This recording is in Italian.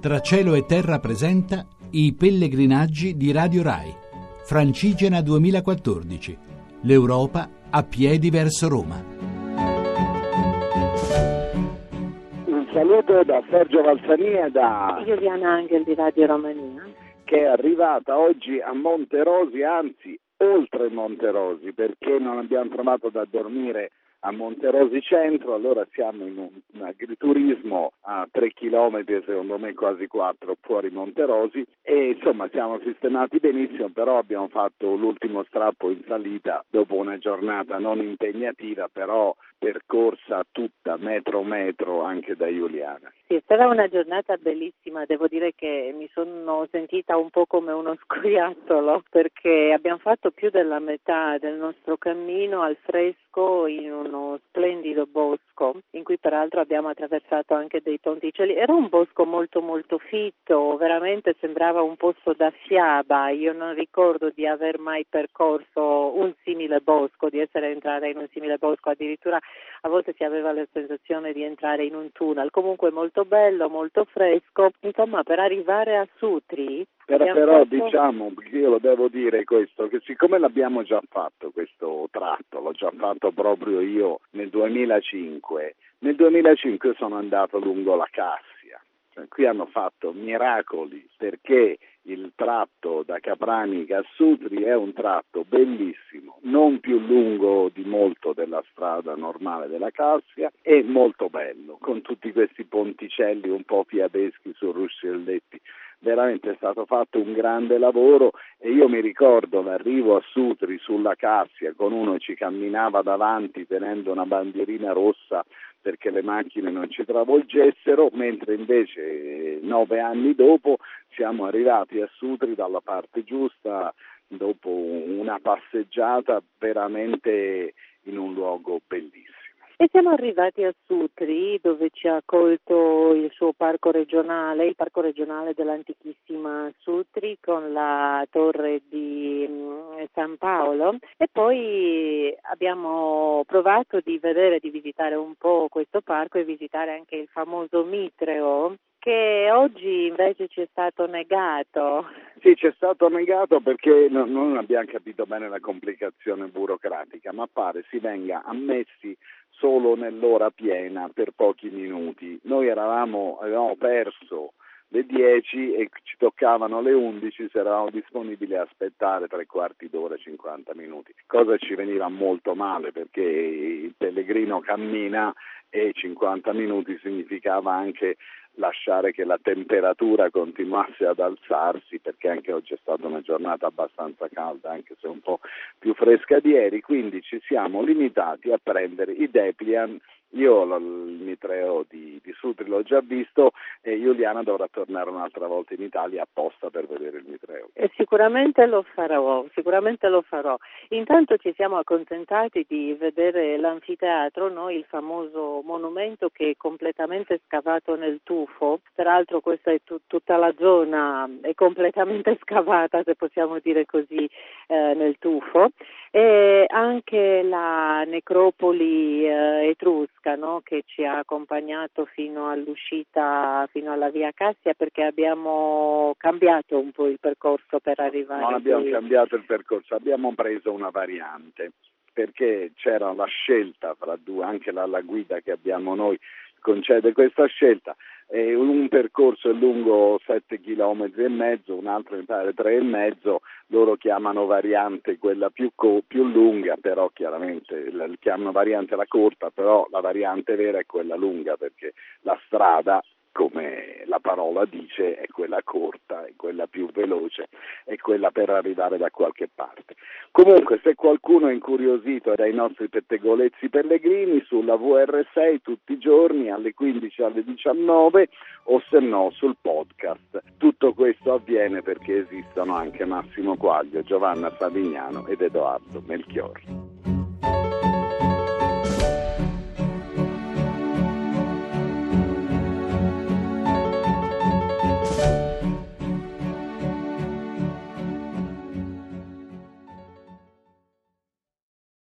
Tra cielo e terra presenta i pellegrinaggi di Radio Rai. Francigena 2014. L'Europa a piedi verso Roma. Un saluto da Sergio Valsania e da Giuliana Angel di Radio Romania. che è arrivata oggi a Monterosi, anzi oltre Monterosi, perché non abbiamo trovato da dormire a Monterosi Centro, allora siamo in un, un agriturismo a 3 km, secondo me quasi 4 fuori Monterosi e insomma siamo sistemati benissimo, però abbiamo fatto l'ultimo strappo in salita dopo una giornata non impegnativa, però percorsa tutta metro metro anche da Giuliana. Sì, è stata una giornata bellissima, devo dire che mi sono sentita un po' come uno scoiattolo perché abbiamo fatto più della metà del nostro cammino al fresco in uno splendido bosco in cui peraltro abbiamo attraversato anche dei ponticelli. Era un bosco molto molto fitto, veramente sembrava un posto da fiaba. Io non ricordo di aver mai percorso un simile bosco, di essere entrata in un simile bosco, addirittura a volte si aveva la sensazione di entrare in un tunnel. Comunque molto bello, molto fresco. Insomma, per arrivare a Sutri Però, però diciamo, io lo devo dire questo, che siccome l'abbiamo già fatto questo tratto, l'ho già fatto proprio io nel 2005, nel 2005 io sono andato lungo la Cassia, Cioè, qui hanno fatto miracoli perché il tratto da Capranica a Sutri è un tratto bellissimo, non più lungo di molto della strada normale della Cassia e molto bello, con tutti questi ponticelli un po' fiabeschi su ruscelletti veramente è stato fatto un grande lavoro e io mi ricordo l'arrivo a Sutri sulla Cassia con uno che ci camminava davanti tenendo una bandierina rossa perché le macchine non ci travolgessero, mentre invece eh, nove anni dopo siamo arrivati a Sutri dalla parte giusta dopo una passeggiata veramente in un luogo bellissimo. E siamo arrivati a Sutri dove ci ha accolto il suo parco regionale, il parco regionale dell'antichissima Sutri con la torre di mm, San Paolo e poi abbiamo provato di vedere, di visitare un po' questo parco e visitare anche il famoso Mitreo che oggi invece ci è stato negato. Sì, ci è stato negato perché no- non abbiamo capito bene la complicazione burocratica, ma pare si venga ammessi solo nell'ora piena per pochi minuti. Noi eravamo, avevamo perso le 10 e ci toccavano le 11 se eravamo disponibili a aspettare tre quarti d'ora, 50 minuti, cosa ci veniva molto male perché il pellegrino cammina e 50 minuti significava anche lasciare che la temperatura continuasse ad alzarsi perché anche oggi è stata una giornata abbastanza calda anche se un po' più fresca di ieri. Quindi ci siamo limitati a prendere i Deplian io il mitreo di, di Sutri l'ho già visto e Giuliana dovrà tornare un'altra volta in Italia apposta per vedere il mitreo E sicuramente lo farò, sicuramente lo farò. Intanto ci siamo accontentati di vedere l'anfiteatro, no? il famoso monumento che è completamente scavato nel tufo. Peraltro questa è tu- tutta la zona è completamente scavata, se possiamo dire così, eh, nel tufo. E anche la necropoli eh, etrusca no? che ci ha accompagnato fino all'uscita, fino alla via Cassia perché abbiamo cambiato un po' il percorso per arrivare non abbiamo qui. cambiato il percorso abbiamo preso una variante perché c'era la scelta fra due anche la, la guida che abbiamo noi concede questa scelta. E un percorso è lungo 7 km e mezzo, un altro mi pare 3 e mezzo, loro chiamano variante quella più, co- più lunga, però chiaramente la- chiamano variante la corta, però la variante vera è quella lunga perché la strada come la parola dice, è quella corta, è quella più veloce, è quella per arrivare da qualche parte. Comunque, se qualcuno è incuriosito dai nostri pettegolezzi pellegrini, sulla VR6 tutti i giorni alle 15 alle 19 o se no sul podcast. Tutto questo avviene perché esistono anche Massimo Quaglio, Giovanna Savignano ed Edoardo Melchiorri.